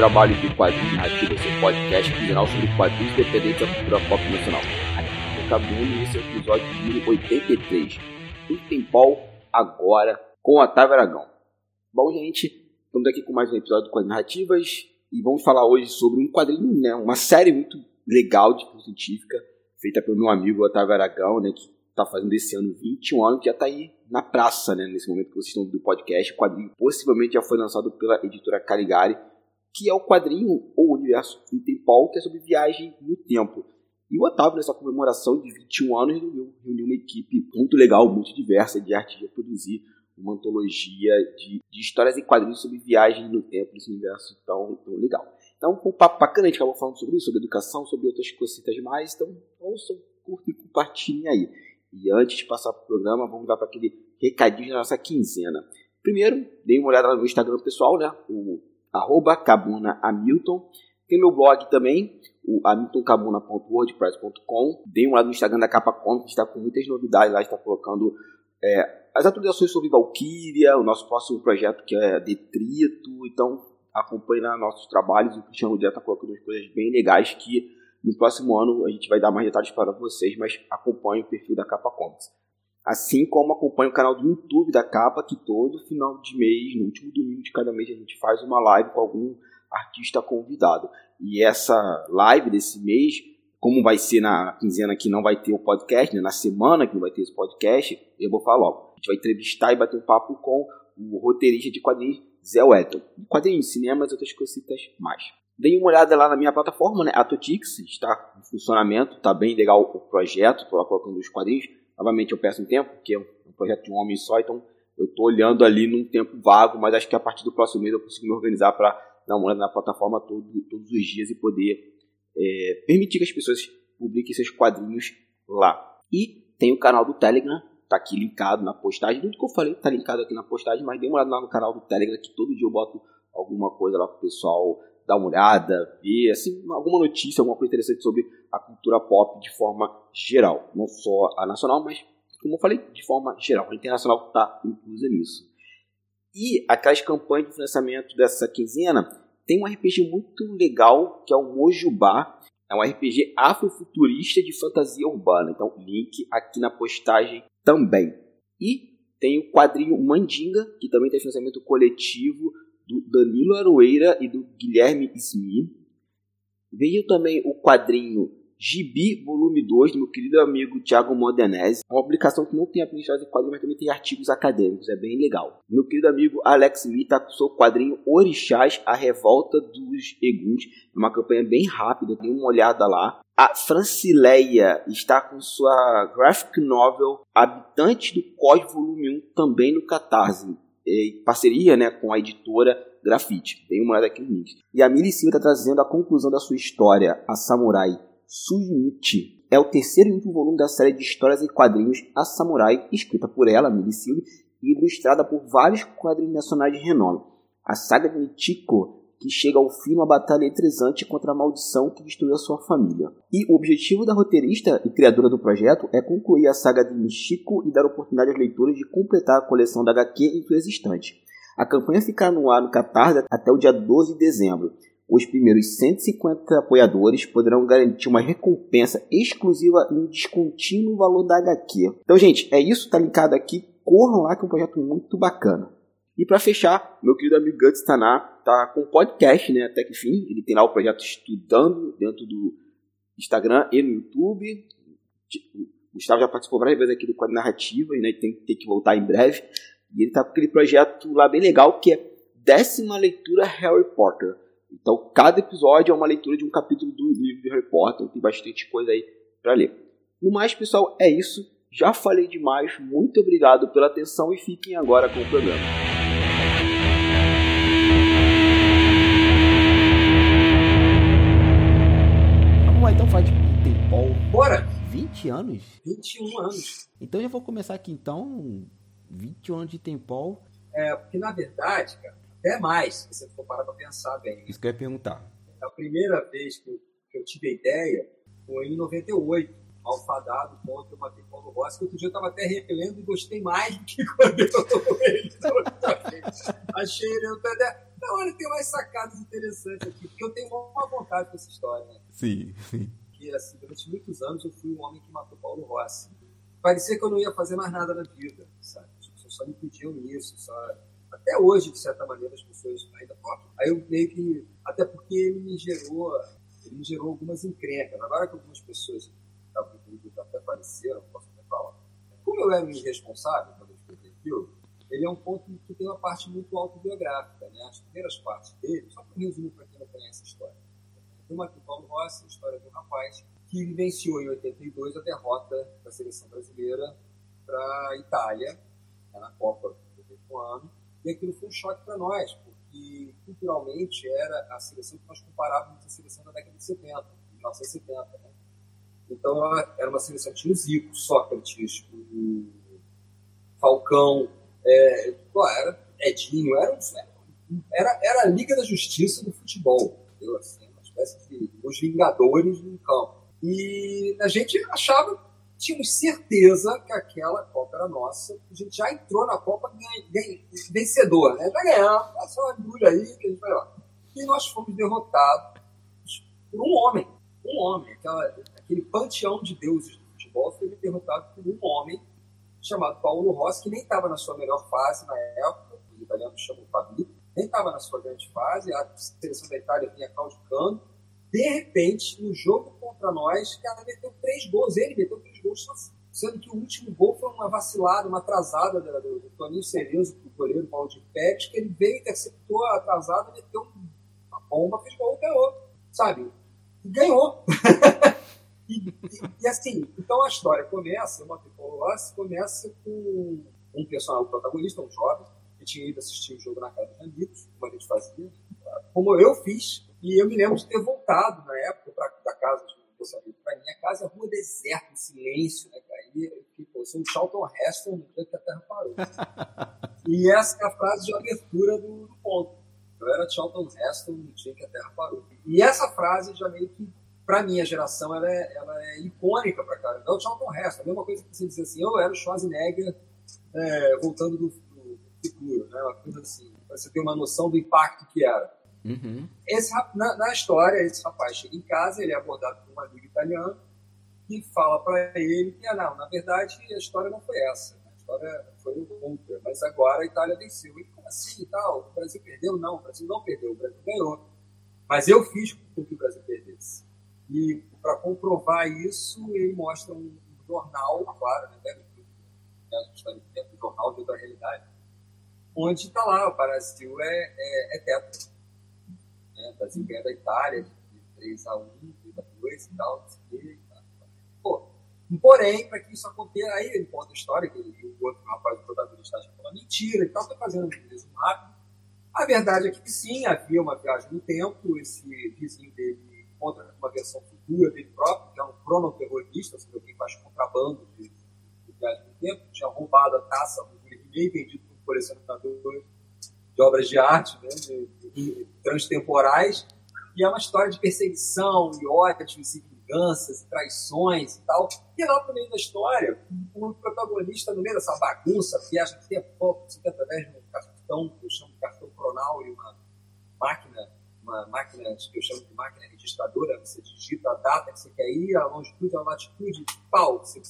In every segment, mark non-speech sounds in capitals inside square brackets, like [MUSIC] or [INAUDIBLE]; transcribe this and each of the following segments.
trabalho de quadrinhos narrativa, seu podcast geral sobre quadrinhos independentes da cultura pop nacional. Aqui é Cabuna e esse é o episódio número 83. Tudo tem Paul agora com Otávio Aragão. Bom, gente, estamos aqui com mais um episódio de Quadrinhos Narrativas e vamos falar hoje sobre um quadrinho, né, uma série muito legal de ficção científica, feita pelo meu amigo Otávio Aragão, né, que está fazendo esse ano 21 anos, que já está aí na praça, né, nesse momento que vocês estão do podcast. O quadrinho possivelmente já foi lançado pela editora Caligari, que é o quadrinho ou universo Interpol, que é sobre viagem no tempo. E o Otávio, nessa comemoração de 21 anos, reuniu, reuniu uma equipe muito legal, muito diversa de artistas a produzir uma antologia de, de, histórias em quadrinhos sobre viagem no tempo nesse universo tão, tão legal. Então, um papo bacana, a gente acabou falando sobre isso, sobre educação, sobre outras cositas mais. Então, ouçam, curtem e compartilhem aí. E antes de passar para o programa, vamos dar para aquele recadinho da nossa quinzena. Primeiro, dê uma olhada no Instagram pessoal, né? O arroba cabunahamilton. Tem meu blog também, o hamiltoncabuna.wordpress.com. Dê uma olhada no Instagram da Capa Comics, está com muitas novidades lá, está colocando é, as atualizações sobre Valkyria, o nosso próximo projeto que é Detrito. Então, acompanhe lá nossos trabalhos. O Cristiano Dias está colocando umas coisas bem legais que no próximo ano a gente vai dar mais detalhes para vocês, mas acompanhe o perfil da Capa Comics. Assim como acompanhe o canal do YouTube da Capa, que todo final de mês, no último domingo de cada mês, a gente faz uma live com algum artista convidado. E essa live desse mês, como vai ser na quinzena que não vai ter o podcast, né, na semana que não vai ter esse podcast, eu vou falar logo. A gente vai entrevistar e bater um papo com o roteirista de quadrinhos, Zé Wetton. Quadrinhos, cinemas e outras cositas mais. Dei uma olhada lá na minha plataforma, né? Atotix, está em funcionamento, está bem legal o projeto, estou lá colocando os quadrinhos. Novamente eu peço um tempo, porque é um projeto de um homem só, então eu estou olhando ali num tempo vago, mas acho que a partir do próximo mês eu consigo me organizar para dar uma olhada na plataforma todo, todos os dias e poder é, permitir que as pessoas publiquem seus quadrinhos lá. E tem o canal do Telegram, tá aqui linkado na postagem. Tudo que eu falei tá linkado aqui na postagem, mas dê uma olhada lá no canal do Telegram, que todo dia eu boto alguma coisa lá pro pessoal dar uma olhada, ver, assim, alguma notícia, alguma coisa interessante sobre a cultura pop de forma geral. Não só a nacional, mas, como eu falei, de forma geral. A internacional está inclusa nisso. E aquelas campanhas de financiamento dessa quinzena tem um RPG muito legal que é o Mojubá. É um RPG afrofuturista de fantasia urbana. Então, link aqui na postagem também. E tem o quadrinho Mandinga, que também tem financiamento coletivo do Danilo Aroeira e do Guilherme Smith. Veio também o quadrinho Gibi Volume 2, do meu querido amigo Thiago Modenese. Uma publicação que não tem apenas de quadrinhos, mas também tem artigos acadêmicos. É bem legal. Meu querido amigo Alex Lee tá com seu quadrinho Orixás, A Revolta dos Eguns. É uma campanha bem rápida, tem uma olhada lá. A Francileia está com sua graphic novel Habitantes do Cos Volume 1, também no Catarse em parceria né, com a editora Grafite. Tem uma olhada aqui no link. E a Mili Silva está trazendo a conclusão da sua história, a Samurai Suimichi. É o terceiro e último volume da série de histórias em quadrinhos A Samurai, escrita por ela, Mili Silva, e ilustrada por vários quadrinhos nacionais de renome. A saga de Michiko que chega ao fim numa batalha eletrizante contra a maldição que destruiu a sua família. E o objetivo da roteirista e criadora do projeto é concluir a saga de Michiko e dar oportunidade aos leitores de completar a coleção da HQ em sua existente. A campanha ficará no ar no Catarse até o dia 12 de dezembro. Os primeiros 150 apoiadores poderão garantir uma recompensa exclusiva e um descontínuo valor da HQ. Então, gente, é isso, tá linkado aqui. Corram lá que é um projeto muito bacana. E para fechar, meu querido amigo Guts Taná tá com podcast, né, até que fim. Ele tem lá o projeto Estudando dentro do Instagram e no YouTube. O Gustavo já participou várias vezes aqui do quadro Narrativa e né, tem, tem que voltar em breve. E ele tá com aquele projeto lá bem legal que é décima leitura Harry Potter. Então, cada episódio é uma leitura de um capítulo do livro de Harry Potter. Tem bastante coisa aí para ler. No mais, pessoal, é isso. Já falei demais. Muito obrigado pela atenção e fiquem agora com o programa. Bora! 20 anos? 21 anos. Então já vou começar aqui então. 21 anos de Tempol. É, porque na verdade, cara, até mais, se você for parar pra pensar bem. Isso que eu ia perguntar. A primeira vez que eu, que eu tive a ideia foi em 98, Alfadado contra o Matei Rossi, que outro dia eu tava até relendo e gostei mais do que [LAUGHS] quando eu ele. Achei ele. Não, olha, tem mais sacadas interessantes aqui, porque eu tenho uma vontade com essa história, né? Sim, sim. Que, assim, durante muitos anos eu fui o homem que matou Paulo Rossi. Parecia que eu não ia fazer mais nada na vida, sabe? As pessoas só me pediam isso? Até hoje, de certa maneira, as pessoas ainda tocam. Aí eu meio que. Até porque ele me gerou. Ele me gerou algumas encrencas. Agora que algumas pessoas comigo até faleceram, posso até falar. Como eu era um irresponsável quando eu escrevi aquilo, ele é um ponto que tem uma parte muito autobiográfica, né? As primeiras partes dele, só para resumir para quem não conhece a história. Uma aqui, Paulo Rossi, história de um rapaz que vivenciou em 82 a derrota da seleção brasileira para a Itália, né, na Copa do mesmo ano, e aquilo foi um choque para nós, porque culturalmente era a seleção que nós comparávamos com a seleção da década de 70, 1970. Né? Então era uma seleção que tinha o Zico, Sócrates, o Falcão, é, era Edinho, era, era, era a Liga da Justiça do futebol, entendeu? Assim, os Vingadores no campo. E a gente achava, tínhamos certeza que aquela Copa era nossa. A gente já entrou na Copa vencedor, né? Já ganhamos, passou uma embrulha aí que a gente vai lá. E nós fomos derrotados por um homem. Um homem. Aquela, aquele panteão de deuses do futebol foi derrotado por um homem chamado Paulo Rossi, que nem estava na sua melhor fase na época, os italianos chamam Fabito, nem estava na sua grande fase, a seleção da Itália vinha caudicando. De repente, no jogo contra nós, o cara meteu três gols, ele meteu três gols. Sendo que o último gol foi uma vacilada, uma atrasada do, do, do Toninho Cerezo, o goleiro Paulo de Pérez, que ele veio, interceptou a atrasada, meteu uma bomba, fez gol e ganhou. Sabe? E ganhou. [LAUGHS] E, e, e, assim, então a história começa, uma Rossi começa com um personagem, um protagonista, um jovem, que tinha ido assistir o jogo na casa dos amigos, como a gente fazia, como eu fiz, e eu me lembro de ter voltado na época pra, da casa de um amigo para minha casa, rua deserta, em silêncio, né, cara? E eu sou um Charlton Heston no dia que a Terra parou. [LAUGHS] e essa é a frase de abertura do, do ponto. Eu era Charlton Heston no dia que a Terra parou. E essa frase já meio que para minha geração, ela é, ela é icônica para cara. É o Charlton Heston, a mesma coisa que você dizer assim, eu era o Schwarzenegger é, voltando do, do, futuro, né? uma coisa assim, para você ter uma noção do impacto que era. Uhum. Esse, na, na, história, esse rapaz chega em casa, ele é abordado por um amigo italiano que fala para ele que, ah, não, na verdade, a história não foi essa. A história foi outra, mas agora a Itália venceu. E como assim e tal? O Brasil perdeu? Não, o Brasil não perdeu, o Brasil ganhou. Mas eu fiz com que o Brasil perdesse. E para comprovar isso, ele mostra um jornal, claro, né, está dentro do jornal, dentro da realidade, onde está lá, o Brasil é, é, é teto. Né? O Brasil ganha da Itália de 3 a 1, 3 a 2 e tal, porém, para que isso aconteça, aí ele conta a história, que o outro rapaz, o protagonista, é uma mentira e tal, está fazendo um rápido. A verdade é que sim, havia uma viagem no tempo, esse vizinho dele contra uma versão futura dele próprio, que é um cronoterrorista, assim, alguém que faz contrabando de, de viagem no tempo, tinha roubado a taça do Guilherme vendido por um colecionador de obras de arte, né, transtemporais, e é uma história de perseguição, e ódio, e vinganças, e traições e tal. E lá no meio da história, o protagonista, no meio dessa bagunça, viaja no tempo, através de um cartão, que eu chamo de cartão cronal, e uma máquina uma máquina que eu chamo de máquina registradora, você digita a data que você quer ir, a longitude, a latitude, pau, você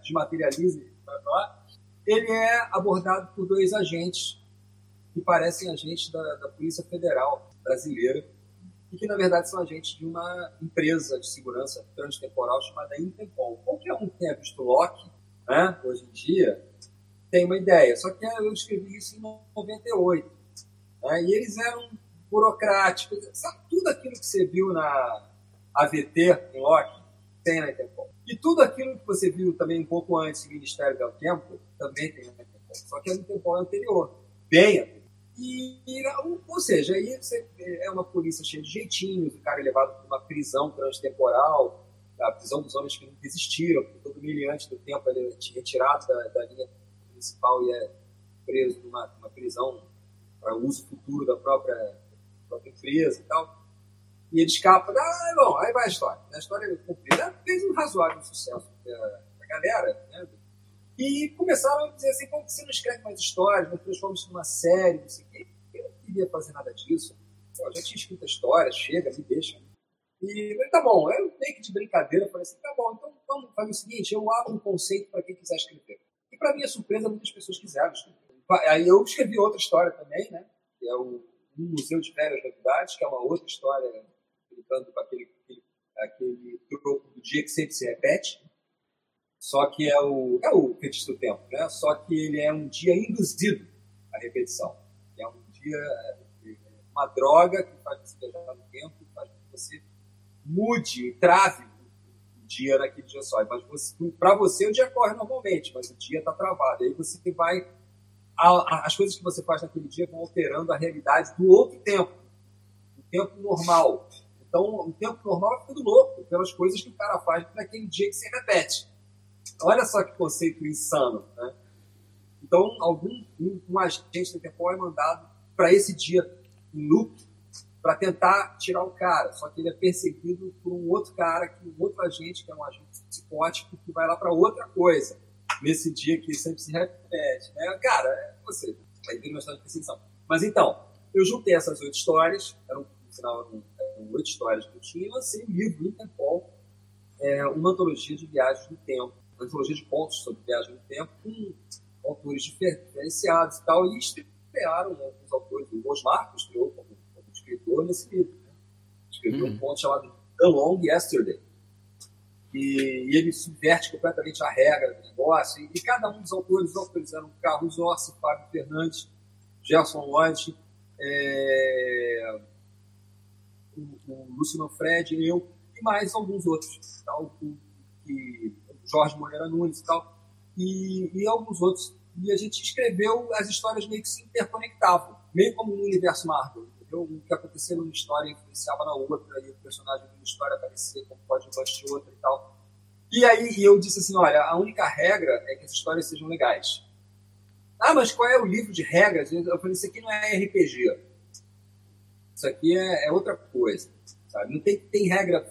desmaterializa e lá. Ele é abordado por dois agentes que parecem agentes da, da Polícia Federal brasileira e que, na verdade, são agentes de uma empresa de segurança transtemporal chamada Interpol. Qualquer um que tenha visto Loki, né, hoje em dia, tem uma ideia. Só que eu escrevi isso em 98. Né, e eles eram burocrático, sabe? Tudo aquilo que você viu na AVT, em Loki, tem na Interpol. E tudo aquilo que você viu também um pouco antes do Ministério do Tempo, também tem na Interpol. Só que a Interpol é anterior, bem anterior. E, ou seja, aí você, é uma polícia cheia de jeitinhos, o cara é levado para uma prisão transtemporal, a prisão dos homens que não desistiram, porque todo miliante do tempo ele é retirado da, da linha principal e é preso numa, numa prisão para uso futuro da própria própria empresa e tal. E ele escapa, ah, bom, aí vai a história. A história é cumprida. Fez um razoável sucesso para a galera, né? E começaram a dizer assim, como você não escreve mais histórias, não transforma isso numa série, não sei o quê. queria fazer nada disso. Eu já tinha escrito a história, chega, me deixa. E falei, tá bom, eu meio que de brincadeira, falei assim, tá bom, então vamos fazer o seguinte, eu abro um conceito para quem quiser escrever. E para minha surpresa, muitas pessoas quiseram escrever. Aí eu escrevi outra história também, né? Que é o um Museu de Velhas Novidades, que é uma outra história brincando com aquele, aquele, aquele troco do dia que sempre se repete. Só que é o, é o fetiche do tempo, né? Só que ele é um dia induzido à repetição. É um dia, é, uma droga que faz você viajar no tempo, que faz que você mude, trave o dia naquele dia só. Mas para você o dia corre normalmente, mas o dia está travado. Aí você vai as coisas que você faz naquele dia vão alterando a realidade do outro tempo, o tempo normal. Então, o tempo normal é tudo louco, pelas coisas que o cara faz naquele dia que se repete. Olha só que conceito insano, né? Então, algum um, um agente do tempo é mandado para esse dia em loop para tentar tirar o cara. Só que ele é perseguido por um outro cara, que um outro agente, que é um agente psicótico, que vai lá para outra coisa nesse dia que sempre se repete. Né? Cara, é você vai ter uma história de perseguição. Mas então, eu juntei essas oito histórias, eram, no final eram oito histórias que eu tinha, e lancei um livro, Interpol, é, uma antologia de viagens no tempo, antologia de contos sobre viagem no tempo, com autores diferenciados e tal, e estrearam alguns autores, o Osmar, que estreou como, como escritor nesse livro. Né? Escreveu uhum. um conto chamado The Long Yesterday, e, e, ele subverte completamente a regra do negócio. E, e cada um dos autores, os autores eram Carlos Orsi, Fábio Fernandes, Gerson Lloyd, é, o, o Lúcio Manfred, eu e mais alguns outros, tal, o, o Jorge Moreira Nunes e tal, e, e alguns outros. E a gente escreveu, as histórias meio que se interconectavam, meio como no universo Marvel entendeu? O que acontecia numa história influenciava na outra, e o personagem de uma história aparecia como pode de outra e tal. E aí eu disse assim: olha, a única regra é que as histórias sejam legais. Ah, mas qual é o livro de regras? Eu falei: isso aqui não é RPG. Isso aqui é, é outra coisa. Sabe? Não tem, tem regra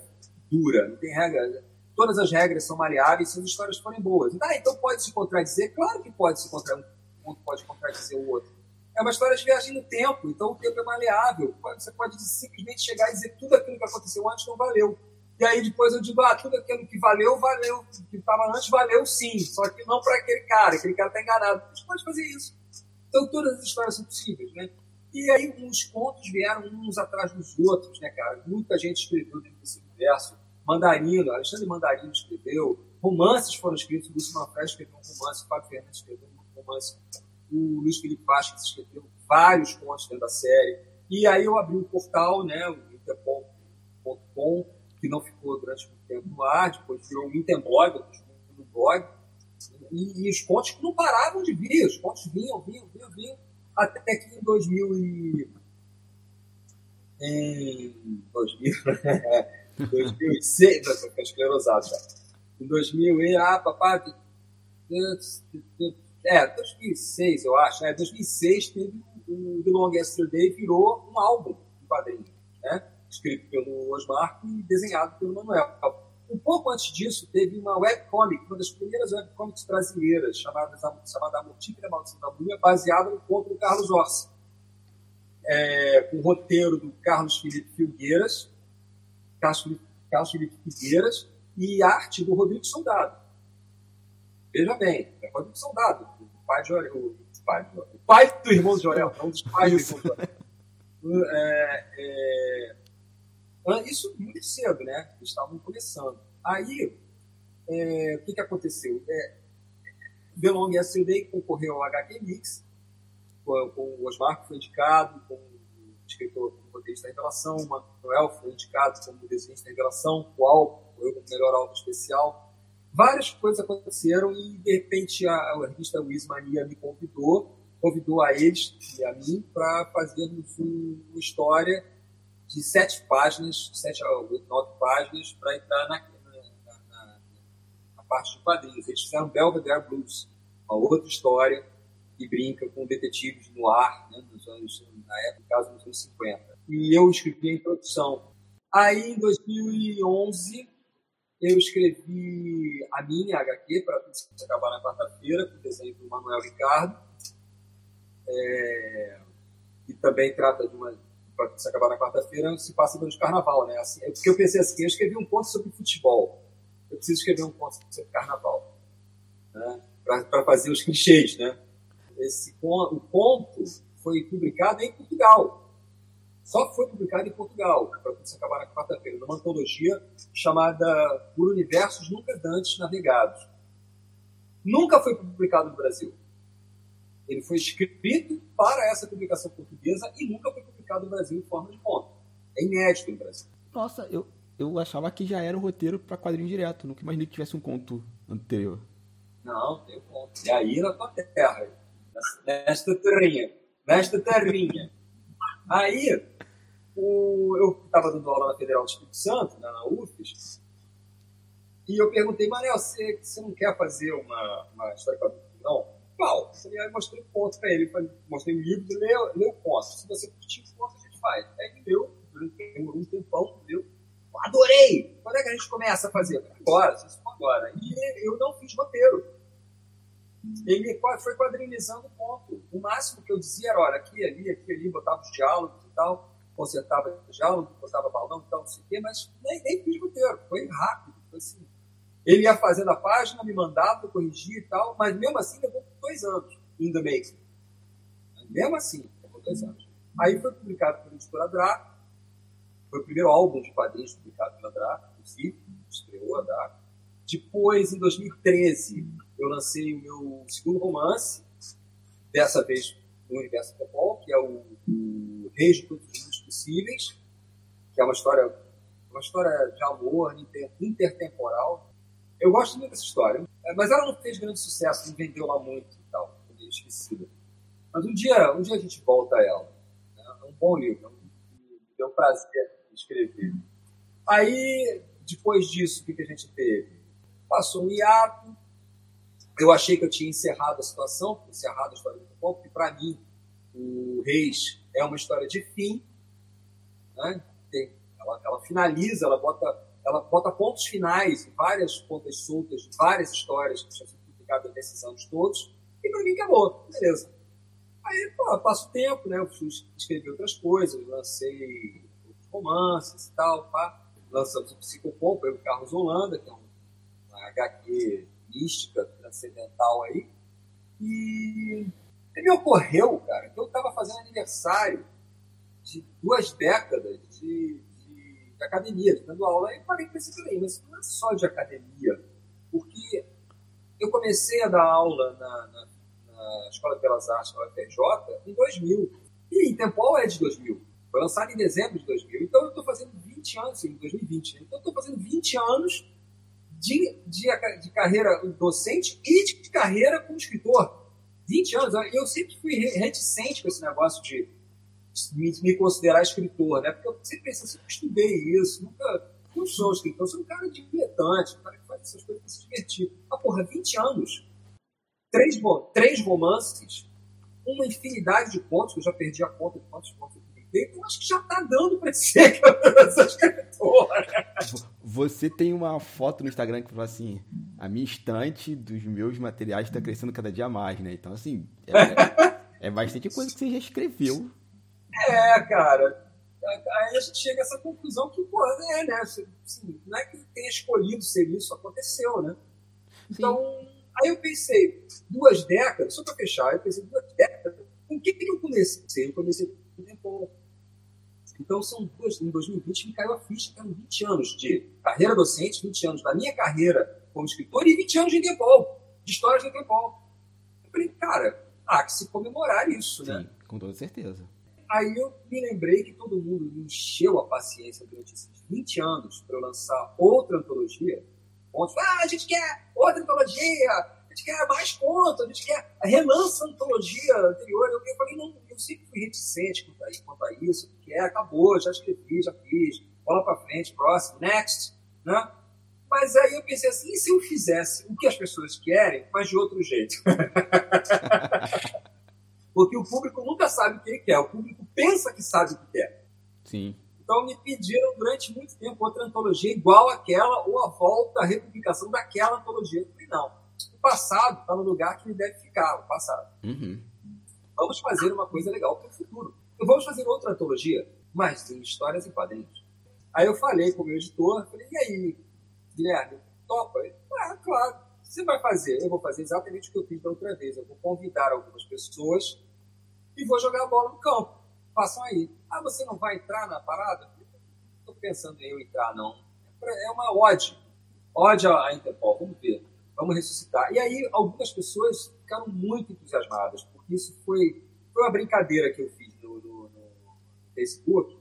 dura, não tem regra. Todas as regras são maleáveis se as histórias forem boas. Ah, então pode se contradizer? Claro que pode se contradizer. Um pode contradizer o outro. É uma história de viagem no tempo, então o tempo é maleável. Você pode simplesmente chegar e dizer tudo aquilo que aconteceu antes não valeu. E aí depois eu digo, ah, tudo aquilo que valeu, valeu, que estava antes valeu sim, só que não para aquele cara, aquele cara está enganado. Gente pode fazer isso. Então todas as histórias são possíveis, né? E aí uns contos vieram uns atrás dos outros, né, cara? Muita gente escreveu dentro desse universo. Mandarino, Alexandre Mandarino escreveu, romances foram escritos, o Lúcio Manfred escreveu um romance, o Fábio Fernandes escreveu um romance o Luiz Felipe Vasquez escreveu vários contos dentro da série. E aí eu abri um portal, né, o interpol.com, que não ficou durante muito tempo no ar, depois virou um Interblog, um blog. E, e, os contos não paravam de vir, os contos vinham, vinham, vinham, vinham, até que em 2000 e... Em 2000, [LAUGHS] 2006, estou ficando esclerosado já. Em 2000 e... Ah, papai... É, 2006, eu acho. Né? 2006 teve o The Long Yesterday virou um álbum de quadrinhos, né? Escrito pelo Osmar e desenhado pelo Manuel. Um pouco antes disso, teve uma webcomic, uma das primeiras webcomics brasileiras, chamada, chamada A Mortífera Maldição da Bruna, baseada no conto do Carlos Orsi. É, com o roteiro do Carlos Felipe Filgueiras, Carlos Felipe Figueiras, e arte do Rodrigo Soldado. Veja bem, é Rodrigo Soldado, o pai de Orel, o pai, o pai do irmão de Orel, um dos pais isso. do irmão de Orel. É, é, isso muito cedo, né? Eles estavam começando. Aí, é, o que, que aconteceu? É, The Long Yesterday concorreu ao HQ Mix, com, com o Osmar, que foi indicado, com escritor como roteirista da revelação, Manuel foi indicado como desenhista da revelação, o Al foi o melhor álbum especial várias coisas aconteceram e de repente a, a revista Wismania me convidou, convidou a eles e a mim para fazermos um, uma história de sete páginas, sete a nove páginas para entrar na, na, na, na, parte de quadrinhos. Eles fizeram Belvedere Blues, uma outra história que brinca com detetives no ar, né, nos anos, na época, no caso, nos anos 50. E eu escrevi a introdução. Aí, em 2011, eu escrevi a minha HQ, para acabar na quarta-feira, com desenho do Manuel Ricardo. É... que também trata de uma. Para acabar na quarta-feira, se passa durante o carnaval, né? Assim, é porque eu pensei assim: eu escrevi um conto sobre futebol, eu preciso escrever um conto sobre carnaval, né? para fazer os clichês, né? Esse, o conto foi publicado em Portugal. Só foi publicado em Portugal, para se acabar na quarta-feira, numa antologia chamada Por Universos Nunca Dantes Navegados. Nunca foi publicado no Brasil. Ele foi escrito para essa publicação portuguesa e nunca foi publicado no Brasil em forma de conto. É inédito no Brasil. Nossa, eu, eu achava que já era o roteiro para quadrinho direto. Nunca imaginei que tivesse um conto anterior. Não, tem um conto. E aí na tua terra, nesta terrinha. Nesta terrinha. Aí, o, eu estava dando aula na Federal do Espírito Santo, na UFES, e eu perguntei, Manel, você, você não quer fazer uma, uma história para Não qual? Eu mostrei o ponto para ele, mostrei o livro, lê, lê o ponto. Se você curtir o ponto, a gente faz. Aí ele leu, demorou um tempão, leu. Adorei! Quando é que a gente começa a fazer? Agora, agora. E eu não fiz roteiro. Ele foi quadrinizando o ponto. O máximo que eu dizia era, olha, aqui, ali, aqui, ali, botava os diálogos e tal, consertava diálogo, botava balão e tal, não sei o quê, mas nem, nem fiz roteiro. Foi rápido, foi assim ele ia fazendo a página, me mandava, eu corrigia e tal, mas mesmo assim levou dois anos in the making. Mesmo assim, levou dois anos. Aí foi publicado pela editora Draco, foi o primeiro álbum de quadrinhos publicado pela Draco, inclusive, estreou a Draco. Depois, em 2013, eu lancei o meu segundo romance, dessa vez no universo Popol, que é o, o Reis de Todos os Mundos Possíveis, que é uma história, uma história de amor intertemporal, eu gosto muito dessa história, é, mas ela não fez grande sucesso, não vendeu lá muito e tal, meio esquecida. Mas um dia, um dia a gente volta a ela. Né? É um bom livro, me deu prazer escrever. Aí, depois disso, o que, a gente teve? Passou um hiato, eu achei que eu tinha encerrado a situação, encerrado a história do futebol, porque para mim o Reis é uma história de fim, né? Tem, ela, ela finaliza, ela bota ela bota pontos finais, várias pontas soltas, várias histórias que tinham sido publicadas nesses anos todos, e para mim acabou, beleza. Aí, pô, passo o tempo, né? Eu fui escrever outras coisas, lancei romances e tal, pá. Lançamos o Psicopompa, eu e o Carlos Holanda, que é uma HQ mística, transcendental aí. E me ocorreu, cara, que eu estava fazendo aniversário de duas décadas de de academia, dando aula, e esse também, mas não é só de academia, porque eu comecei a dar aula na, na, na Escola de Belas Artes, na UFRJ, em 2000, e em Tempol é de 2000, foi lançado em dezembro de 2000, então eu estou fazendo 20 anos, em 2020, né? então eu estou fazendo 20 anos de, de, de carreira docente e de, carreira como escritor. 20 anos, eu sempre fui reticente com esse negócio de me, me considerar escritor, né? Porque eu sempre pensei assim, eu estudei isso, nunca não sou escritor, sou um cara diletante, um cara que faz essas coisas para se divertir. Ah, porra, 20 anos, três, três romances, uma infinidade de contos, que eu já perdi a conta de quantos contos eu acho que já está dando para ser que eu sou escritor. Você tem uma foto no Instagram que fala assim: a minha estante dos meus materiais está crescendo cada dia mais, né? Então, assim, é, é bastante coisa que você já escreveu é, cara. Aí a gente chega a essa conclusão que, pô, é, né? Assim, não é que tenha escolhido ser isso, aconteceu, né? Então, Sim. aí eu pensei, duas décadas, só para fechar, eu pensei, duas décadas, com o que, que eu comecei? Eu comecei com o tempo. Então, são duas, em 2020 me caiu a ficha, eram 20 anos de carreira docente, 20 anos da minha carreira como escritor e 20 anos de Interpol, de histórias de Interpol. Eu falei, cara, há que se comemorar isso, Sim, né? Com toda certeza. Aí eu me lembrei que todo mundo me encheu a paciência durante esses 20 anos para eu lançar outra antologia. Onde, ah, a gente quer outra antologia, a gente quer mais contos, a gente quer relança a antologia anterior. Eu, eu falei, não, eu sempre fui reticente quanto a, quanto a isso, porque é, acabou, já escrevi, já fiz, bola para frente, próximo, next, né? Mas aí eu pensei assim, e se eu fizesse o que as pessoas querem, mas de outro jeito? [LAUGHS] Porque o público nunca sabe o que ele quer, o público pensa que sabe o que quer. Sim. Então me pediram durante muito tempo outra antologia igual àquela ou a volta, a republicação daquela antologia. Eu falei, não, passado está no lugar que ele deve ficar, o passado. Uhum. Vamos fazer uma coisa legal para o futuro. vamos fazer outra antologia, mas em histórias e quadrinhos. Aí eu falei com o meu editor, falei, e aí, Guilherme, topa? Ele, ah, claro. Você vai fazer? Eu vou fazer exatamente o que eu fiz da outra vez. Eu vou convidar algumas pessoas e vou jogar a bola no campo. Façam aí. Ah, você não vai entrar na parada? Estou pensando em eu entrar, não. É uma ode. Ode à Interpol. Vamos ver. Vamos ressuscitar. E aí, algumas pessoas ficaram muito entusiasmadas, porque isso foi, foi uma brincadeira que eu fiz no, no, no Facebook.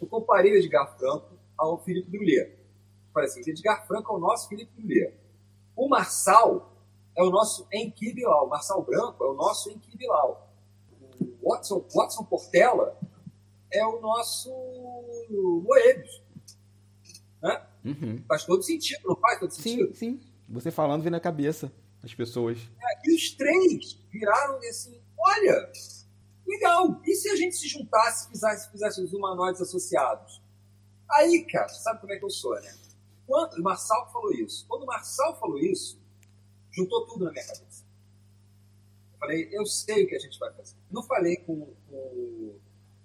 Eu comparei o Edgar Franco ao Felipe Brullier. Falei assim, Edgar Franco é o nosso Felipe Brullier. O Marçal é o nosso Enki Bilal. O Marçal Branco é o nosso Enki Bilal. O Watson, Watson Portela é o nosso Moebius. Né? Uhum. Faz todo sentido, não faz todo sentido? Sim, sim. Você falando vem na cabeça as pessoas. É, e os três viraram assim, olha, legal. E se a gente se juntasse e fizesse, fizesse os humanoides associados? Aí, cara, sabe como é que eu sou, né? Quando, o Marçal falou isso. Quando o Marçal falou isso, juntou tudo na minha cabeça. Eu falei, eu sei o que a gente vai fazer. Não falei com, com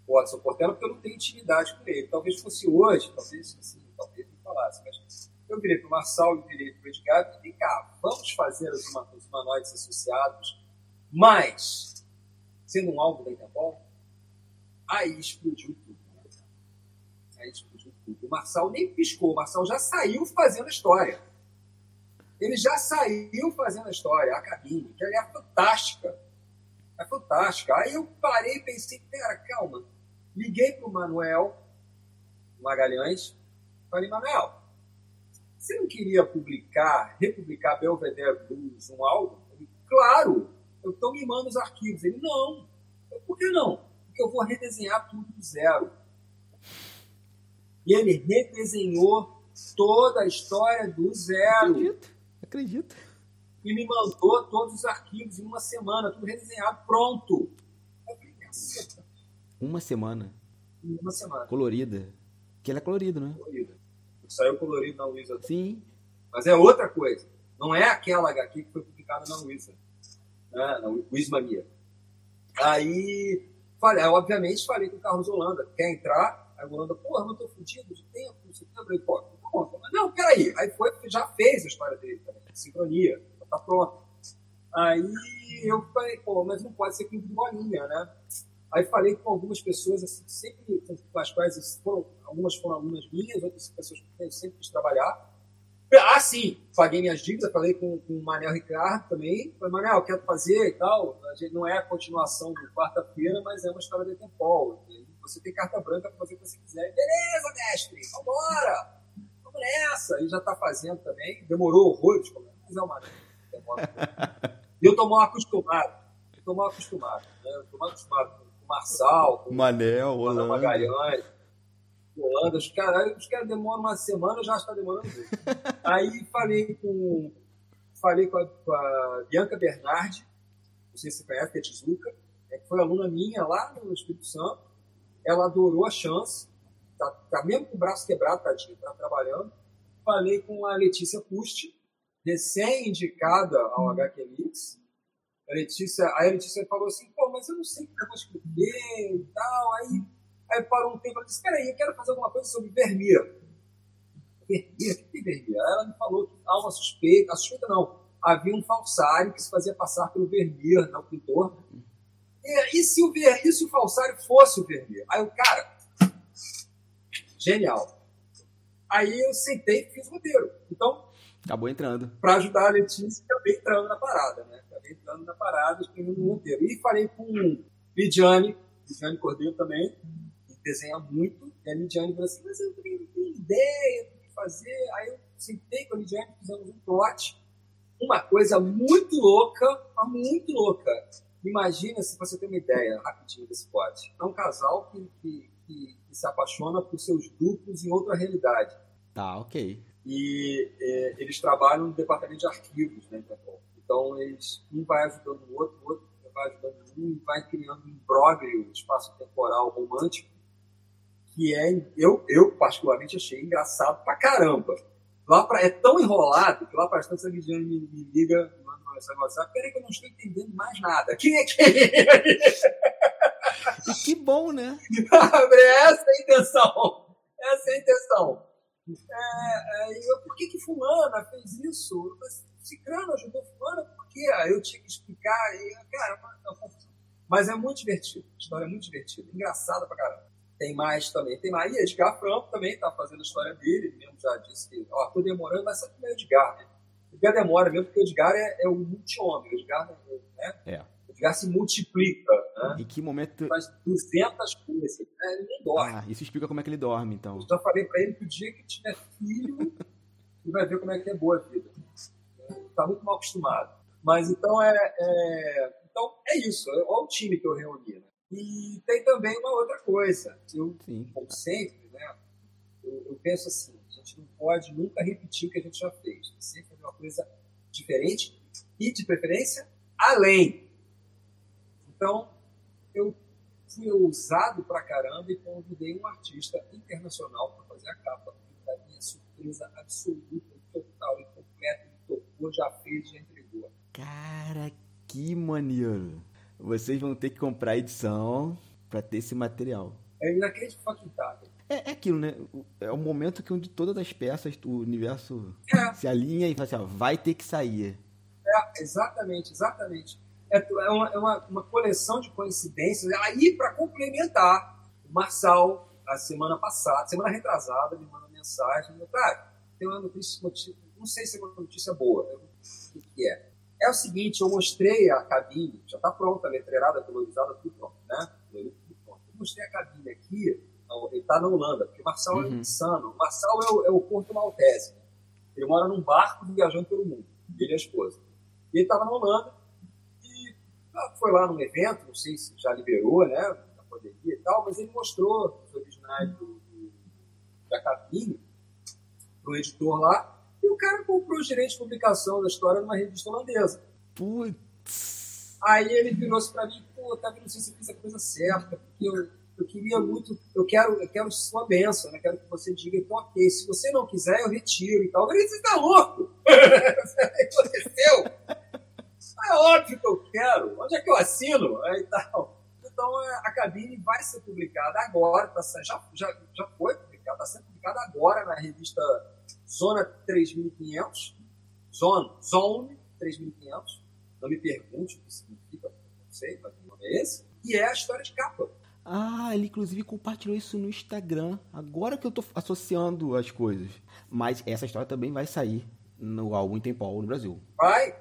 o Watson Portela porque eu não tenho intimidade com ele. Talvez fosse hoje, talvez assim, talvez falasse, mas eu virei para o Marçal e virei para o Edgar e cá, vamos fazer os, humanoides associados, mas sendo um alvo da Interpol, aí explodiu tudo. Né? Aí explodiu tudo. O Marçal nem piscou, o Marçal já saiu fazendo a história. Ele já saiu fazendo a história, a cabine, que é fantástica. É fantástica. Aí eu parei e pensei, pera, calma. Liguei para o Manuel Magalhães, falei, Manuel, você não queria publicar, republicar Belvedere Blues, um álbum? Ele, claro, eu estou mimando os arquivos. Ele, não. Eu, Por que não? Porque eu vou redesenhar tudo do zero. E ele redesenhou toda a história do zero. Acredito, acredito. E me mandou todos os arquivos em uma semana, tudo redesenhado, pronto. Eu falei, Uma semana? Uma semana. Colorida. Que ela é colorido, né? Colorida. Saiu colorido na Luiza. Sim. Mas é outra coisa. Não é aquela HQ que foi publicada na Luiza. Né? Na Wismania. Aí, falei, obviamente, falei com o Carlos Holanda. Quer entrar? Aí o Holanda, porra, não tô fudido de tempo, não sei o que. Eu falei, pô. Mas não, peraí. Aí foi, já fez a história dele também. Sincronia. Tá pronto. Aí eu falei, pô, mas não pode ser com bolinha, né? Aí falei com algumas pessoas, assim, sempre com as quais foram, algumas foram alunas minhas, outras pessoas com quem eu sempre quis trabalhar. Ah, sim, paguei minhas dívidas, falei com, com o Manel Ricardo também. Falei, Manel, quero fazer e tal. A gente não é a continuação do quarta-feira, mas é uma história de Tempol. Você tem carta branca para fazer o que você quiser. Beleza, mestre, vambora! Vamos nessa! Ele já está fazendo também. Demorou horrores, mas é uma. Demora. [LAUGHS] E eu tô mal acostumado. Eu tô mal acostumado. Né? Tô mal acostumado o Marçal, com Manel, Holanda Magalhães, Holanda. Os caras os cara demoram uma semana, já está demorando. [LAUGHS] Aí falei com, falei com a, com a, Bianca Bernardi, não sei se você conhece, que é Tizuka, é, que foi aluna minha lá no Espírito Santo. Ela adorou a chance, tá, tá mesmo com o braço quebrado, tadinho, tá trabalhando. Falei com a Letícia Pusti, recém-indicada ao HQ Mix, a Letícia, aí a Letícia falou assim, pô, mas eu não sei o que eu vou escrever e tal. Aí, aí parou um tempo e disse, peraí, eu quero fazer alguma coisa sobre Vermeer. Vermeer? O que Vermeer? Aí ela me falou que há uma suspeita, a suspeita não, havia um falsário que se fazia passar pelo Vermeer, não pintor. E, e, se o Ver, e se o falsário fosse o Vermeer? Aí o cara, genial. Aí eu sentei e fiz o roteiro. Então, Acabou entrando. Para ajudar a Letícia, acabei entrando na parada, né? entrando na parada, escrevendo um roteiro. E falei com Lidiane, Lidiane Cordeiro também, que desenha muito, e a Lidiane falou assim, mas eu também não tenho ideia do que fazer. Aí eu sentei com a Lidiane, fizemos um plot, uma coisa muito louca, mas muito louca. Imagina se você tem uma ideia rapidinho desse plot. É um casal que, que, que, que se apaixona por seus duplos em outra realidade. Tá, ok. E é, eles trabalham no departamento de arquivos, né, Interpol. Então, eles, um vai ajudando o outro, o outro vai ajudando um, e vai criando um imbróglio espaço-temporal romântico, que é, eu, eu particularmente achei engraçado pra caramba. Lá pra, é tão enrolado que lá para tantas a Lidiane me, me liga, manda uma mensagem no WhatsApp, peraí que eu não estou entendendo mais nada. Quem é que é E que bom, né? [LAUGHS] Essa é a intenção. Essa é a intenção. É, é, eu, por que, que fulana fez isso? Cicrano ajudou fulana, por quê? Eu tinha que explicar. E, cara, mas é muito divertido. A história é muito divertida. Engraçada pra caramba. Tem mais também. Tem. E Edgar Franco também tá fazendo a história dele. Ele mesmo já disse que, ó, tô demorando, mas sempre é o Edgar, né? Edgar demora mesmo, porque o Edgar é, é o multi-homem. O Edgar, né? É. Edgar se multiplica. Né? Em que momento. Faz 200 coisas. Né? Ele nem dorme. Ah, isso explica como é que ele dorme, então. Eu já falei pra ele que o dia que tiver filho, ele vai ver como é que é boa a vida. Tá muito mal acostumado. Mas então é, é então é isso. Olha o time que eu reuni. Né? E tem também uma outra coisa. Eu, como sempre, né, eu, eu, penso assim: a gente não pode nunca repetir o que a gente já fez. Sempre fazer uma coisa diferente e, de preferência, além. Então, eu fui ousado pra caramba e convidei um artista internacional para fazer a capa. E, da minha surpresa absoluta, total e completa, ele tocou, já fez, já entregou. Cara, que maneiro! vocês vão ter que comprar a edição para ter esse material. É inacreditável. É, é aquilo, né? É o momento que onde todas as peças do universo é. se alinha e fala assim, ó, vai ter que sair. É, exatamente, exatamente. É, é, uma, é uma, uma, coleção de coincidências. Aí, para complementar, o Marçal, a semana passada, semana retrasada, me mandou mensagem, cara, tem uma notícia, não sei se é uma notícia boa, o que é. É o seguinte, eu mostrei a cabine, já está pronta, letreirada, colorizada, tudo pronto, né? Tudo pronto. Eu mostrei a cabine aqui, ele está na Holanda, porque Marçal é uhum. é insano. Marçal é o, é o Porto Maltese. Né? Ele mora num barco viajando pelo mundo, ele e a esposa. E ele estava na Holanda ah, foi lá num evento, não sei se já liberou, né? Na pandemia e tal, mas ele mostrou os originais do, do, da cabine para o editor lá e o cara comprou o gerente de publicação da história numa revista holandesa. Putz. Aí ele virou-se pra mim, pô, tá vendo, não sei se eu fiz a coisa certa, porque eu, eu queria muito, eu quero, eu quero sua bênção, né? Quero que você diga, então, ok, se você não quiser, eu retiro e tal. Eu falei, você tá louco? [LAUGHS] Aconteceu? É óbvio que eu quero. Onde é que eu assino? Aí tal. Então é, a cabine vai ser publicada agora, tá, já, já, já foi publicada, está sendo publicada agora na revista Zona 3500, Zone, Zone 3500, não me pergunte o que significa, não sei, mas o nome é esse, e é a história de capa. Ah, ele inclusive compartilhou isso no Instagram, agora que eu tô associando as coisas. Mas essa história também vai sair no álbum Tempol no Brasil. Vai,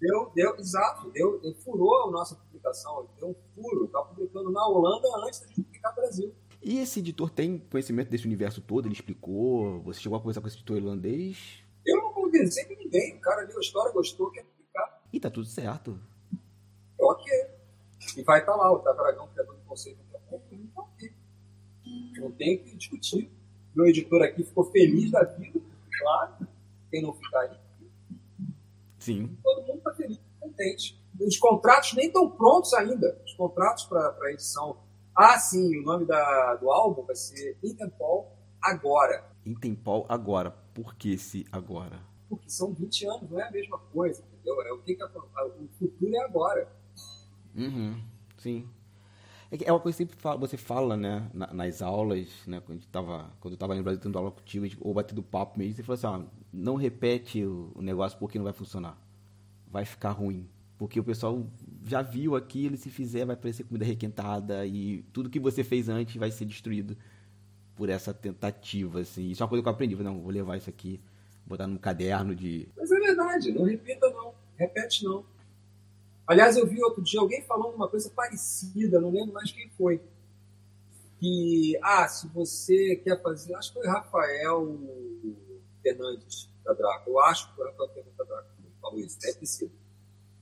deu, deu, exato, deu, deu, furou a nossa publicação, deu um furo, tá publicando na Holanda antes da gente publicar no Brasil. E esse editor tem conhecimento desse universo todo? Ele explicou? Você chegou a conversar com esse editor irlandês? Eu não conversei com ninguém. O cara leu a história, gostou, quer publicar. E tá tudo certo. Ok. E vai estar tá lá, o Tavaragão, criador do conceito daqui a pouco, não tá aqui. Não tem que discutir. Meu editor aqui ficou feliz da vida, claro. Quem não ficar aí. Sim. Todo mundo está feliz, contente. Os contratos nem estão prontos ainda. Os contratos para edição ah, sim, o nome da, do álbum vai ser Intempol Agora. Intempol Agora. Por que se agora? Porque são 20 anos, não é a mesma coisa, entendeu? É o que, que a, o futuro é agora. Uhum, sim. É, é uma coisa que sempre fala, você fala, né, nas aulas, né, quando, tava, quando eu estava no Brasil tendo aula contigo, ou batendo papo mesmo, você falou assim, ó, não repete o, negócio porque não vai funcionar. Vai ficar ruim. Porque o pessoal já viu aquilo, se fizer vai parecer comida requentada e tudo que você fez antes vai ser destruído por essa tentativa, assim. Isso é uma coisa que eu aprendi, não, vou levar isso aqui, botar num caderno de... Mas é verdade, não repita não, repete não. Aliás, eu vi outro dia alguém falando uma coisa parecida, não lembro mais quem foi. Que, ah, se você quer fazer, acho que foi Rafael Fernandes da Draco, eu acho que foi Rafael Fernandes da Draco que falou isso, deve ter sido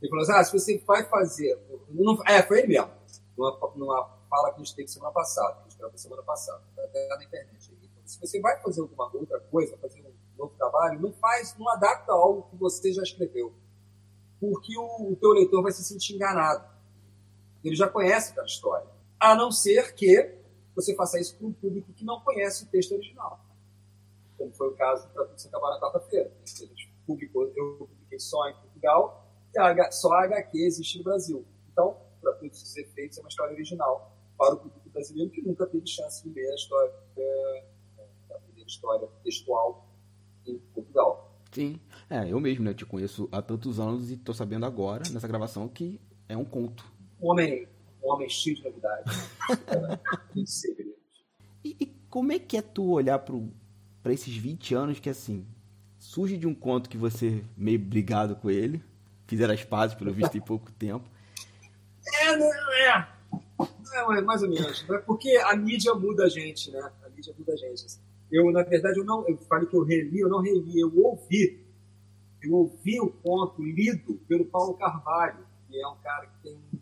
ele falou assim: ah, se você vai fazer. Não, é, foi ele mesmo. Numa, numa fala que a gente teve semana passada, que a gente gravou semana passada, até na internet. se você vai fazer alguma outra coisa, fazer um novo trabalho, não faz, não adapta algo que você já escreveu. Porque o, o teu leitor vai se sentir enganado. Ele já conhece aquela história. A não ser que você faça isso com um público que não conhece o texto original. Como foi o caso para você acabar na quarta-feira. Eu publiquei só em Portugal só a HQ existe no Brasil. Então, para todos os efeitos, é uma história original. para o público brasileiro que nunca teve chance de ler a história, é, a primeira história textual em Portugal. Sim, é, eu mesmo, né? Eu te conheço há tantos anos e estou sabendo agora, nessa gravação, que é um conto. Um homem, um homem cheio de novidades, [LAUGHS] de segredos. E, e, como é que é tu olhar para esses 20 anos que, assim, surge de um conto que você meio brigado com ele, fizeram as pazes, pelo visto, em pouco tempo. [LAUGHS] É, não é. Não, é mais ou menos. Né? Porque a mídia muda a gente, né? A mídia muda a gente. Assim. Eu, na verdade, eu não, eu falei que eu reli, eu não reli, eu ouvi. Eu ouvi o conto lido pelo Paulo Carvalho, que é um cara que tem um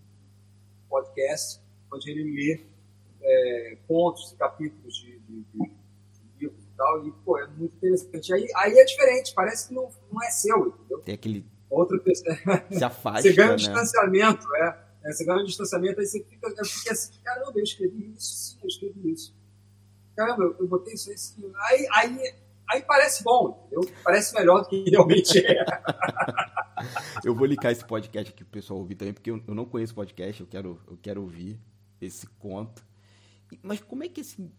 podcast onde ele lê é, contos e capítulos de, de, de, livros e tal, e, pô, é muito interessante. Aí, aí é diferente, parece que não, não é seu, entendeu? Tem aquele... Outra pessoa... [LAUGHS] Se afasta, Você ganha um né? distanciamento, é. é. Você ganha um distanciamento, aí você fica, eu fiquei assim, caramba, eu escrevi isso, sim, eu escrevi isso caramba, eu, eu botei isso aí, aí, aí, aí parece bom, entendeu? Parece melhor do que realmente é. [LAUGHS] eu vou linkar esse podcast aqui pro pessoal ouvir também, porque eu, eu não conheço podcast, eu quero, eu quero ouvir esse conto. Mas como é que assim,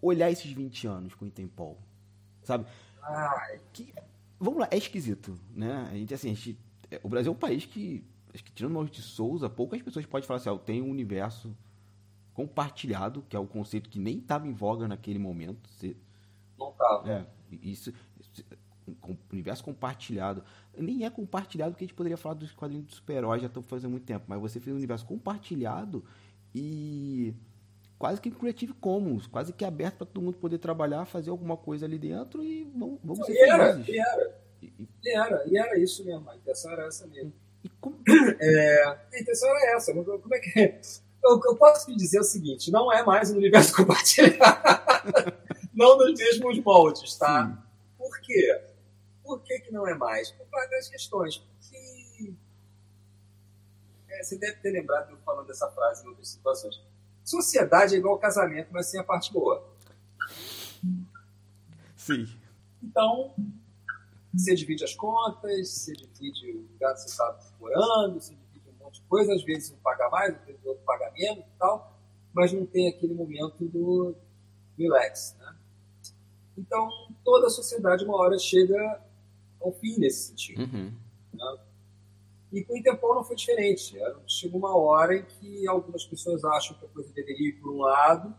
olhar esses 20 anos com o Intempol? Sabe? Que, vamos lá, é esquisito, né? A gente, assim, a gente, o Brasil é um país que, acho que tirando o de Souza, poucas pessoas podem falar assim, ah, eu tenho um universo compartilhado, que é o conceito que nem estava em voga naquele momento. Você, não. É, isso, universo compartilhado. Nem é compartilhado porque a gente poderia falar dos quadrinhos do super-herói, já estão fazendo muito tempo, mas você fez um universo compartilhado e quase que Creative Commons, quase que aberto para todo mundo poder trabalhar, fazer alguma coisa ali dentro e vamos, vamos ser e era. E era, e, e era, e era isso mesmo, a intenção era essa mesmo. E como... [CLEARS THROAT] é, a intenção era essa, como é que é? eu, eu, posso te dizer o seguinte: não é mais um universo [LAUGHS] compartilhado. Não nos mesmos moldes, tá? Sim. Por quê? Por que, que não é mais? Por várias questões. Porque. É, você deve ter lembrado eu falando dessa frase em outras situações. Sociedade é igual casamento, mas sem a parte boa. Sim. Então, você divide as contas, você divide o lugar que você está morando, você monte de coisa, às vezes um paga mais, às vezes o outro paga menos e tal, mas não tem aquele momento do relax, né? Então, toda a sociedade, uma hora, chega ao fim nesse sentido. Uhum. Né? E com o Interpol não foi diferente. Chegou uma hora em que algumas pessoas acham que a coisa deveria ir por um lado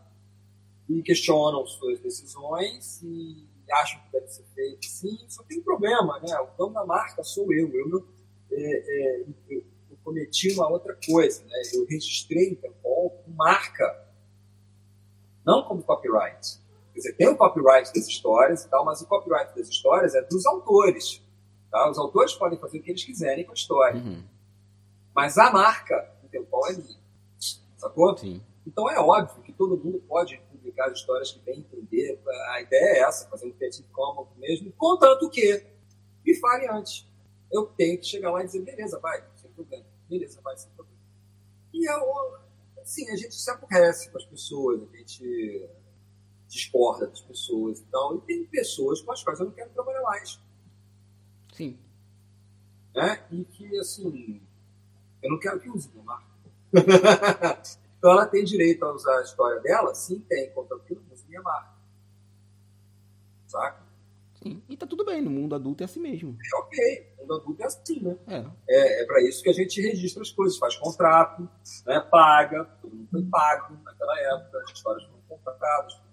e questionam suas decisões e acham que deve ser feito assim. Só tem um problema, né? O dono da marca sou eu. Eu, não, é, é, eu cometi uma outra coisa, né? Eu registrei o Tempol com marca, não como copyright. Quer dizer, tem o copyright das histórias e tal, mas o copyright das histórias é dos autores. Tá? Os autores podem fazer o que eles quiserem com a história. Uhum. Mas a marca do Tempol é minha. Sacou? Sim. Então é óbvio que todo mundo pode publicar as histórias que bem entender. A ideia é essa, fazer um Creative Commons mesmo, contanto que me fale antes. Eu tenho que chegar lá e dizer, beleza, vai, sem problema beleza, vai ser problema. E eu, assim, a gente se aborrece com as pessoas, a gente discorda das pessoas e tal. E tem pessoas com as quais eu não quero trabalhar mais. Sim. Né? E que, assim, eu não quero que use minha marca. [LAUGHS] então ela tem direito a usar a história dela? Sim, tem, contanto que não use minha marca. Saca? Sim. E tá tudo bem, no mundo adulto é assim mesmo. É ok, no mundo adulto é assim, né? É. É, é para isso que a gente registra as coisas, faz contrato, né, paga, todo mundo foi pago naquela época, as histórias foram contratadas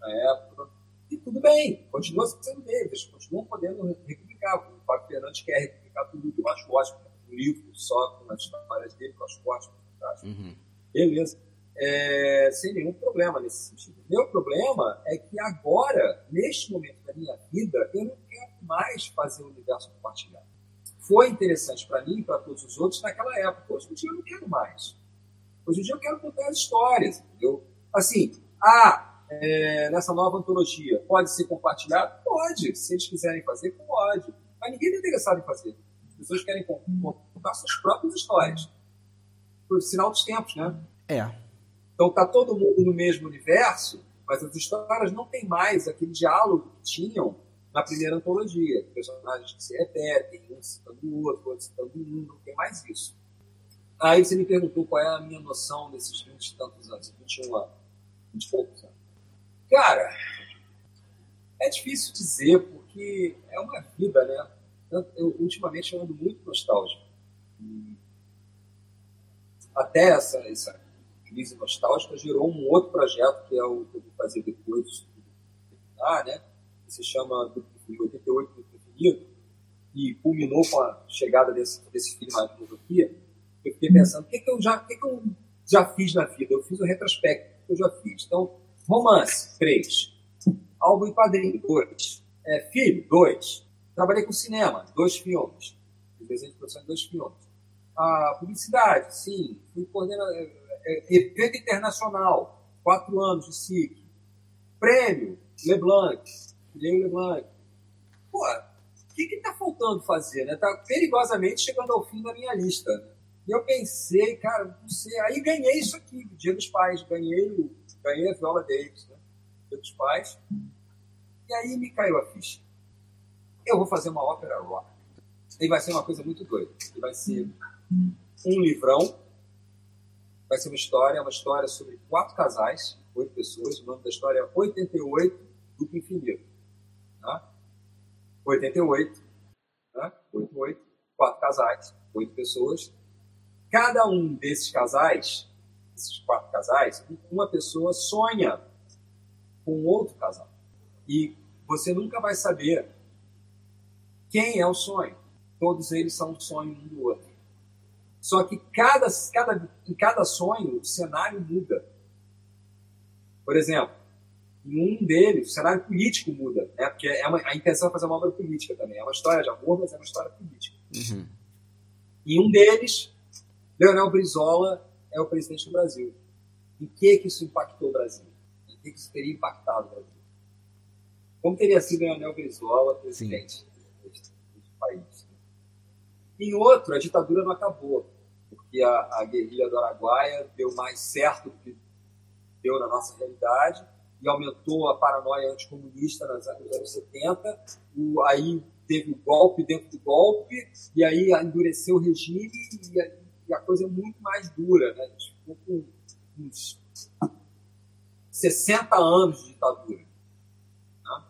na época. E tudo bem, continua sendo deles, continuam podendo republicar. O Fábio Fernandes quer republicar tudo, que eu acho ótimo, um livro só com as histórias dele, que eu acho ótimo. Uhum. Beleza é, sem nenhum problema nesse sentido. Meu problema é que agora, neste momento da minha vida, eu não quero mais fazer o universo compartilhado. Foi interessante para mim e para todos os outros naquela época. Hoje em dia eu não quero mais. Hoje em dia eu quero contar as histórias, entendeu? Assim, ah, é, nessa nova antologia, pode ser compartilhado? Pode. Se eles quiserem fazer, pode. Mas ninguém está interessado em fazer. As pessoas querem contar suas próprias histórias. Por sinal dos tempos, né? É. Então está todo mundo no mesmo universo, mas as histórias não têm mais aquele diálogo que tinham na primeira antologia. Personagens que se repetem, um citando o outro, outro citando um, não tem mais isso. Aí você me perguntou qual é a minha noção desses 20 e tantos anos, 21 anos, 20 e poucos anos. Cara, é difícil dizer, porque é uma vida, né? Eu, ultimamente, eu ando muito nostálgico. até essa, essa crise nostálgica gerou um outro projeto, que é o que eu vou fazer depois, ah, né? que se chama 88 do Preferido, e culminou com a chegada desse, desse filme na filosofia, eu fiquei pensando, o que, que, eu já, o que, que eu já fiz na vida? Eu fiz o retrospecto, o que eu já fiz. Então, romance, três. Álbum e quadrinho, dois. É, filho, dois. Trabalhei com cinema, dois filmes. Desenho de produção de dois filmes. A publicidade, sim. Fui coordenador, é, é, evento internacional, quatro anos de SIC. Prêmio, Leblanc, Guilherme Leblanc. Pô, o que está faltando fazer? Né? Tá perigosamente chegando ao fim da minha lista. E eu pensei, cara, não sei. Aí ganhei isso aqui, Dia dos Pais. Ganhei, o, ganhei a Viola Davis, né? Dos Pais. E aí me caiu a ficha. Eu vou fazer uma ópera rock. E vai ser uma coisa muito doida. E vai ser um livrão. Vai ser uma história, uma história sobre quatro casais, oito pessoas. O nome da história é 88 Duplo Infinito. Tá? 88, né? 88, quatro casais, oito pessoas Cada um desses casais, esses quatro casais, uma pessoa sonha com outro casal. E você nunca vai saber quem é o sonho. Todos eles são um sonho um do outro. Só que cada, cada, em cada sonho o cenário muda. Por exemplo, em um deles, o cenário político muda, né? porque é uma, a intenção é fazer uma obra política também. É uma história de amor, mas é uma história política. Uhum. Em um deles, Leonel Brizola é o presidente do Brasil. Em que, que isso impactou o Brasil? Em que, que isso teria impactado o Brasil? Como teria sido Leonel Brizola presidente deste, país? Em outro, a ditadura não acabou, porque a, a guerrilha do Araguaia deu mais certo do que deu na nossa realidade e aumentou a paranoia anticomunista nos anos 70. O, aí teve o golpe dentro do golpe, e aí endureceu o regime, e e a coisa é muito mais dura. Né? A gente ficou com uns 60 anos de ditadura. Né?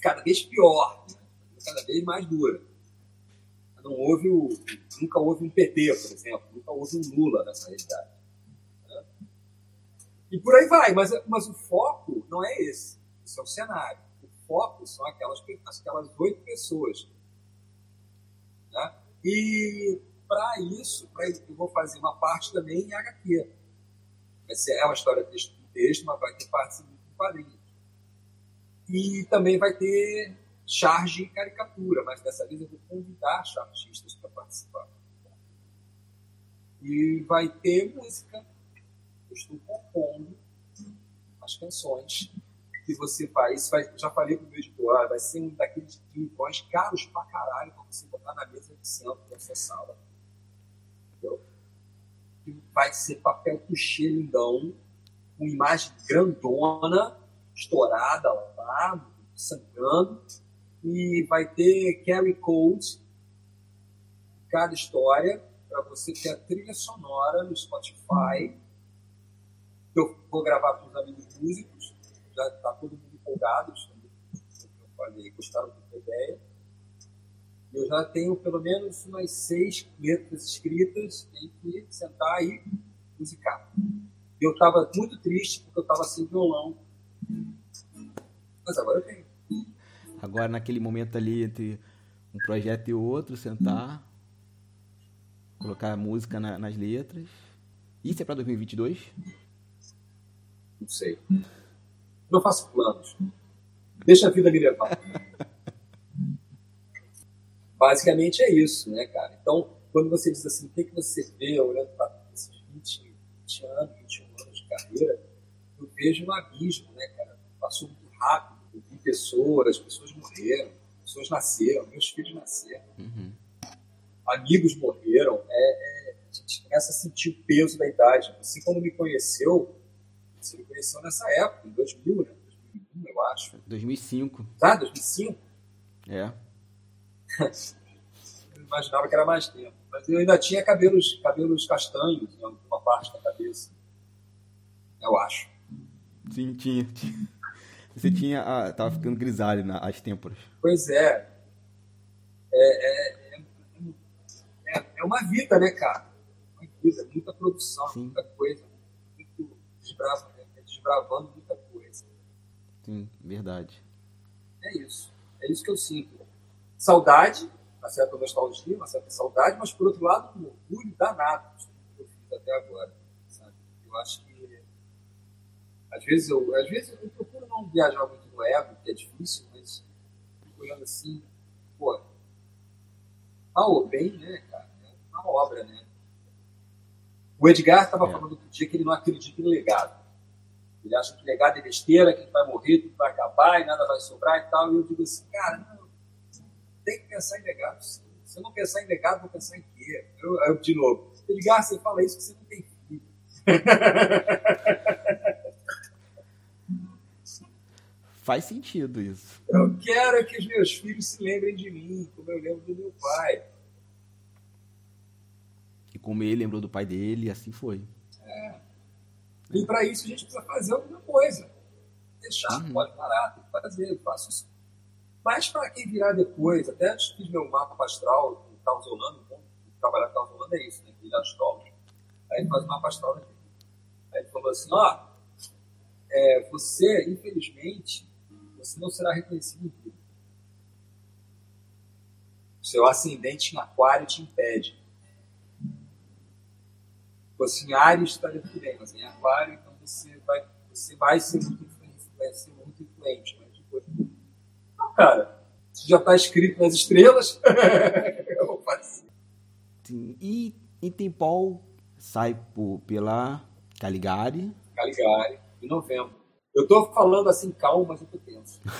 Cada vez pior, né? cada vez mais dura. Não houve o, nunca houve um PT, por exemplo, nunca houve um Lula nessa realidade. Né? E por aí vai, mas, mas o foco não é esse. Esse é o cenário. O foco são aquelas, aquelas oito pessoas. Né? E para isso, pra, eu vou fazer uma parte também em HQ. Vai ser, é uma história por texto, mas vai ter parte em quadrinhos. E também vai ter charge e caricatura, mas dessa vez eu vou convidar chartistas para participar. E vai ter música. Eu estou compondo as canções que você vai. Isso vai já falei para o meu editor, vai ser um daqueles livrões caros pra caralho para você botar na mesa de centro da sua que vai ser papel couché lindão, com imagem grandona, estourada lá, sangrando, e vai ter Carrie Code, cada história, para você ter a trilha sonora no Spotify. Eu vou gravar com os amigos músicos, já está todo mundo empolgado, eu falei, gostaram da ideia eu já tenho pelo menos umas seis letras escritas, tem que sentar e musicar. Eu estava muito triste porque eu estava sem violão. Mas agora eu tenho. Agora, naquele momento ali, entre um projeto e outro, sentar, colocar a música na, nas letras. Isso é para 2022? Não sei. Não faço planos. Deixa a vida me levar. [LAUGHS] Basicamente é isso, né, cara? Então, quando você diz assim, o que, que você vê olhando para esses 20, 20 anos, 21 anos de carreira, eu vejo um abismo, né, cara? Passou muito rápido, eu vi pessoas, as pessoas morreram, pessoas nasceram, meus filhos nasceram, uhum. amigos morreram, é, é, a gente começa a sentir o peso da idade. Assim, quando me conheceu, você me conheceu nessa época, em 2000, né? 2001, eu acho. 2005. Tá, 2005? É. imaginava que era mais tempo. Mas eu ainda tinha cabelos, cabelos castanhos em alguma parte da cabeça. Eu acho. Sim, tinha. tinha. Você tinha. Ah, tava ficando grisalho nas têmporas. Pois é. É, é, é, é uma vida, né, cara? Uma vida, muita produção, Sim. muita coisa. Muito desbrava, desbravando muita coisa. Sim, verdade. É isso. É isso que eu sinto. Saudade, uma certa nostalgia, uma certa saudade, mas por outro lado, um orgulho danado que eu fiz até agora. Sabe? Eu acho que às vezes eu, às vezes eu procuro não viajar muito no ego, que é difícil, mas olhando assim, pô, mal ou bem, né, cara? É uma obra, né? O Edgar estava é. falando outro dia que ele não acredita em legado. Ele acha que legado é besteira, que vai morrer, tudo vai acabar e nada vai sobrar e tal. E eu digo assim, cara, não, tem que pensar em legado. Sim. Se eu não pensar em legado, vou pensar em quê? Eu, eu de novo, Edgar, você fala isso que você não tem filho. [LAUGHS] Faz sentido isso. Eu quero que os meus filhos se lembrem de mim, como eu lembro do meu pai. E como ele lembrou do pai dele, assim foi. É. E para isso a gente precisa fazer alguma coisa. Deixar, uhum. pode parar, tem que fazer, eu faço isso. Mas para quem virar depois, até antes fiz meu mapa astral o Carlos então, trabalhar com o Carlos é isso, né? É astrólogo. Aí ele faz o mapa astral dele. Aí ele falou assim, ó, é, você, infelizmente, você não será reconhecido em. O seu ascendente em aquário te impede. Você em Ares estaria tudo bem, mas em aquário, então você vai, você vai ser muito influente, vai ser muito influente, cara, isso já está escrito nas estrelas. [LAUGHS] Eu vou fazer. Sim. E em Tempol sai por, pela Caligari. Caligari, em novembro. Eu tô falando assim calmo, mas eu tô tenso. [LAUGHS]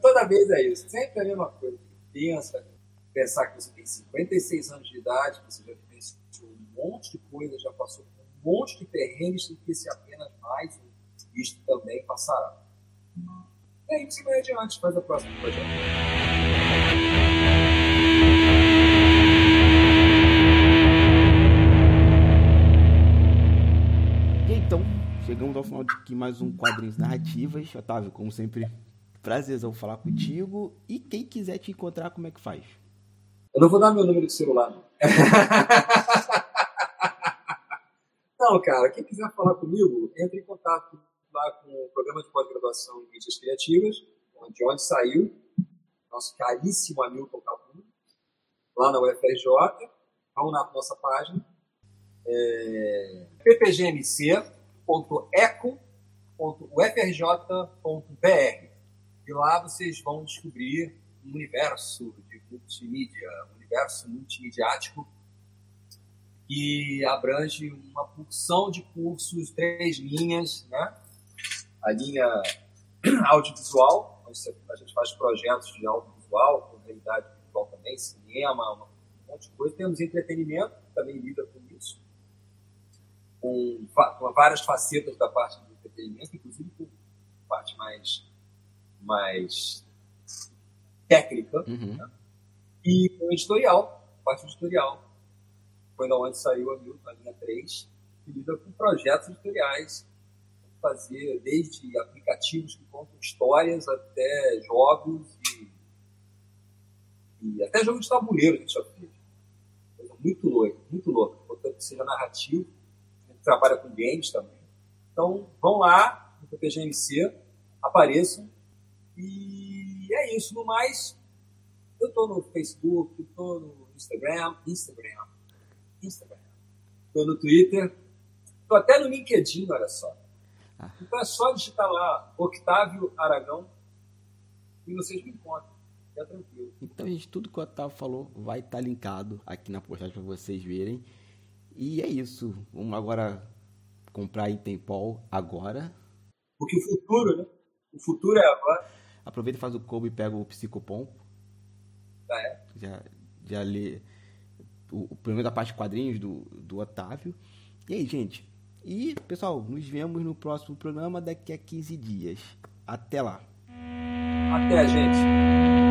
toda vez é isso. Sempre a mesma coisa. Pensa, pensar que você tem 56 anos de idade, que você já vivenciou um monte de coisa, já passou por um monte de perrengues, e que esse apenas mais um, isto também passará. E aí você vai adiante, faz o próximo projeto. Chegamos ao final de aqui mais um Quadrinhos Narrativas. Otávio, como sempre, prazerzão falar contigo. E quem quiser te encontrar, como é que faz? Eu não vou dar meu número de celular, não. [LAUGHS] não, cara, quem quiser falar comigo, entre em contato lá com o programa de pós-graduação em mídias criativas, de onde saiu nosso caríssimo Hamilton Capu, lá na UFRJ. Vão na nossa página. É... PPGMC, www.eco.ufrj.br e lá vocês vão descobrir um universo de multimídia, um universo multimediático que abrange uma porção de cursos, três linhas, né? A linha [CLEARS THROAT] audiovisual, a gente faz projetos de audiovisual, com realidade visual também, cinema, um monte de coisa. Temos entretenimento, também lida com isso com, com várias facetas da parte do entretenimento, inclusive com parte mais, mais técnica, uhum. né? e com editorial, parte editorial. Foi da onde saiu a, Milton, a linha 3, que lida com projetos editoriais, fazer desde aplicativos que contam histórias até jogos e, e até jogos de tabuleiro a gente já fez. Muito louca, muito louca. Portanto, seja narrativo, trabalha com games também. Então, vão lá no PPGMC, apareçam. E é isso. No mais, eu estou no Facebook, estou no Instagram, Instagram, Instagram. Estou no Twitter, estou até no LinkedIn, olha só. Então é só digitar lá Octávio Aragão e vocês me encontram. É tranquilo. Então, gente, tudo que o Otávio falou vai estar linkado aqui na postagem para vocês verem. E é isso. Vamos agora comprar Intempol agora. Porque o futuro, né? O futuro é agora. Aproveita e faz o combo e pega o Psicopompo. Ah, é? Já, já lê o, o primeiro da parte de quadrinhos do, do Otávio. E aí, gente? E, pessoal, nos vemos no próximo programa daqui a 15 dias. Até lá. Até, gente.